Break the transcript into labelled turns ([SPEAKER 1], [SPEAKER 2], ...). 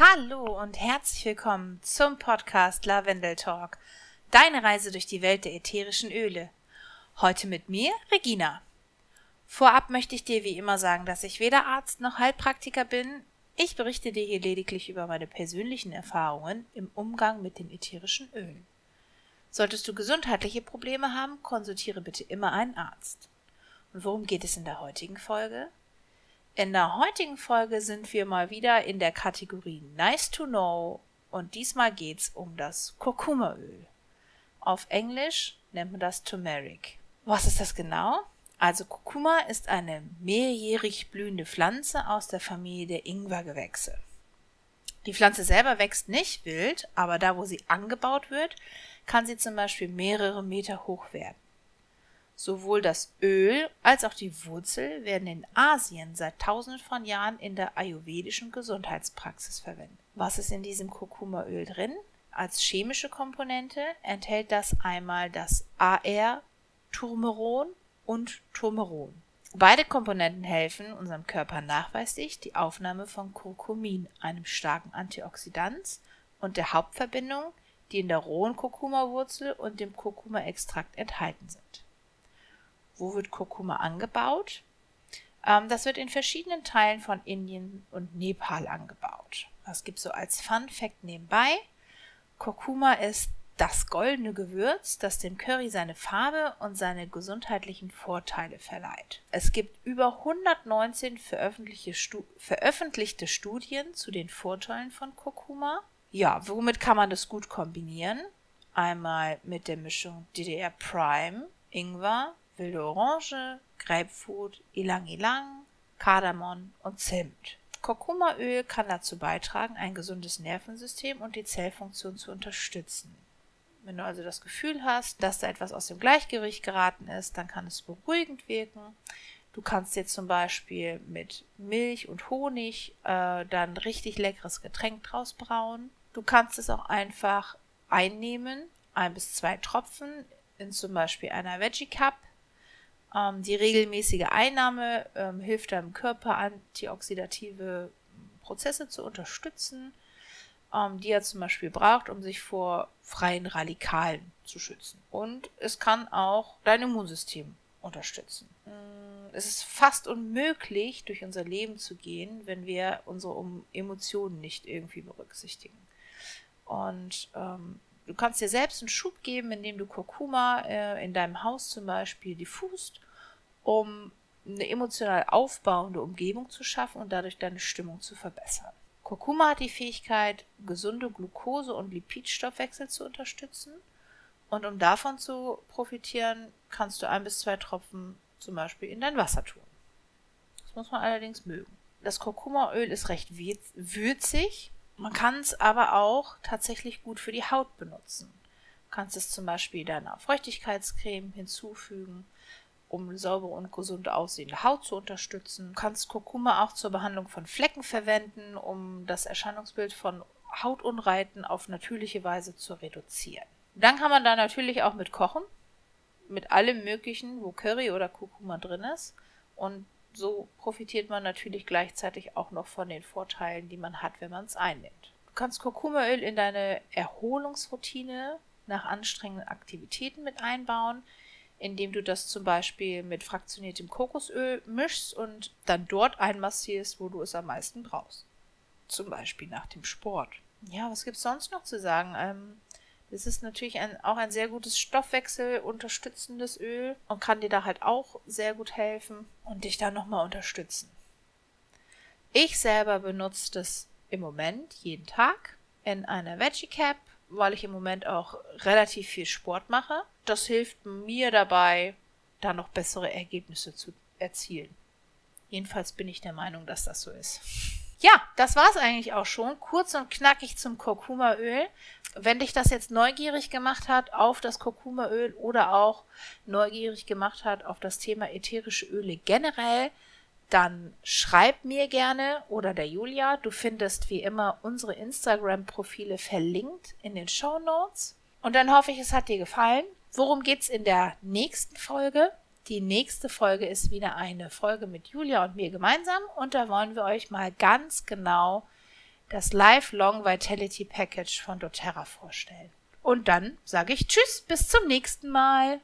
[SPEAKER 1] Hallo und herzlich willkommen zum Podcast Lavendel Talk, deine Reise durch die Welt der ätherischen Öle. Heute mit mir, Regina. Vorab möchte ich dir wie immer sagen, dass ich weder Arzt noch Heilpraktiker bin. Ich berichte dir hier lediglich über meine persönlichen Erfahrungen im Umgang mit den ätherischen Ölen. Solltest du gesundheitliche Probleme haben, konsultiere bitte immer einen Arzt. Und worum geht es in der heutigen Folge? In der heutigen Folge sind wir mal wieder in der Kategorie Nice to Know und diesmal geht's um das Kurkumaöl. Auf Englisch nennt man das Turmeric. Was ist das genau? Also Kurkuma ist eine mehrjährig blühende Pflanze aus der Familie der Ingwergewächse. Die Pflanze selber wächst nicht wild, aber da, wo sie angebaut wird, kann sie zum Beispiel mehrere Meter hoch werden. Sowohl das Öl als auch die Wurzel werden in Asien seit tausenden von Jahren in der ayurvedischen Gesundheitspraxis verwendet. Was ist in diesem Kurkumaöl drin? Als chemische Komponente enthält das einmal das AR Turmeron und Turmeron. Beide Komponenten helfen unserem Körper nachweislich die Aufnahme von Kurkumin, einem starken Antioxidant und der Hauptverbindung, die in der rohen Kurkuma-Wurzel und dem Kurkuma-Extrakt enthalten sind. Wo wird Kurkuma angebaut? Ähm, das wird in verschiedenen Teilen von Indien und Nepal angebaut. Das gibt so als Fun Fact nebenbei. Kurkuma ist das goldene Gewürz, das dem Curry seine Farbe und seine gesundheitlichen Vorteile verleiht. Es gibt über 119 veröffentlichte, Stu veröffentlichte Studien zu den Vorteilen von Kurkuma. Ja, womit kann man das gut kombinieren? Einmal mit der Mischung DDR Prime, Ingwer, wilde Orange, Grapefruit, Ilang-Ilang, Kardamom und Zimt. Kurkumaöl kann dazu beitragen, ein gesundes Nervensystem und die Zellfunktion zu unterstützen. Wenn du also das Gefühl hast, dass da etwas aus dem Gleichgewicht geraten ist, dann kann es beruhigend wirken. Du kannst dir zum Beispiel mit Milch und Honig äh, dann richtig leckeres Getränk draus brauen. Du kannst es auch einfach einnehmen, ein bis zwei Tropfen in zum Beispiel einer Veggie Cup ähm, die regelmäßige Einnahme ähm, hilft deinem Körper, antioxidative Prozesse zu unterstützen, ähm, die er zum Beispiel braucht, um sich vor freien Radikalen zu schützen. Und es kann auch dein Immunsystem unterstützen. Mm, es ist fast unmöglich, durch unser Leben zu gehen, wenn wir unsere Emotionen nicht irgendwie berücksichtigen. Und ähm, Du kannst dir selbst einen Schub geben, indem du Kurkuma äh, in deinem Haus zum Beispiel diffust, um eine emotional aufbauende Umgebung zu schaffen und dadurch deine Stimmung zu verbessern. Kurkuma hat die Fähigkeit, gesunde Glucose- und Lipidstoffwechsel zu unterstützen. Und um davon zu profitieren, kannst du ein bis zwei Tropfen zum Beispiel in dein Wasser tun. Das muss man allerdings mögen. Das Kurkumaöl ist recht würzig man kann es aber auch tatsächlich gut für die Haut benutzen. Du kannst es zum Beispiel deiner Feuchtigkeitscreme hinzufügen, um saubere und gesund aussehende Haut zu unterstützen. Du kannst Kurkuma auch zur Behandlung von Flecken verwenden, um das Erscheinungsbild von Hautunreiten auf natürliche Weise zu reduzieren. Dann kann man da natürlich auch mit kochen, mit allem möglichen, wo Curry oder Kurkuma drin ist. Und so profitiert man natürlich gleichzeitig auch noch von den Vorteilen, die man hat, wenn man es einnimmt. Du kannst Kurkumaöl in deine Erholungsroutine nach anstrengenden Aktivitäten mit einbauen, indem du das zum Beispiel mit fraktioniertem Kokosöl mischst und dann dort einmassierst, wo du es am meisten brauchst. Zum Beispiel nach dem Sport. Ja, was gibt es sonst noch zu sagen? Ähm, es ist natürlich ein, auch ein sehr gutes Stoffwechsel unterstützendes Öl und kann dir da halt auch sehr gut helfen und dich da nochmal unterstützen. Ich selber benutze das im Moment jeden Tag in einer Veggie Cap, weil ich im Moment auch relativ viel Sport mache. Das hilft mir dabei, da noch bessere Ergebnisse zu erzielen. Jedenfalls bin ich der Meinung, dass das so ist. Ja, das war's eigentlich auch schon. Kurz und knackig zum Kurkumaöl. Wenn dich das jetzt neugierig gemacht hat auf das Kurkumaöl oder auch neugierig gemacht hat auf das Thema ätherische Öle generell, dann schreib mir gerne oder der Julia. Du findest wie immer unsere Instagram-Profile verlinkt in den Show Notes. Und dann hoffe ich, es hat dir gefallen. Worum geht's in der nächsten Folge? Die nächste Folge ist wieder eine Folge mit Julia und mir gemeinsam und da wollen wir euch mal ganz genau das Lifelong Vitality Package von doTERRA vorstellen. Und dann sage ich Tschüss, bis zum nächsten Mal.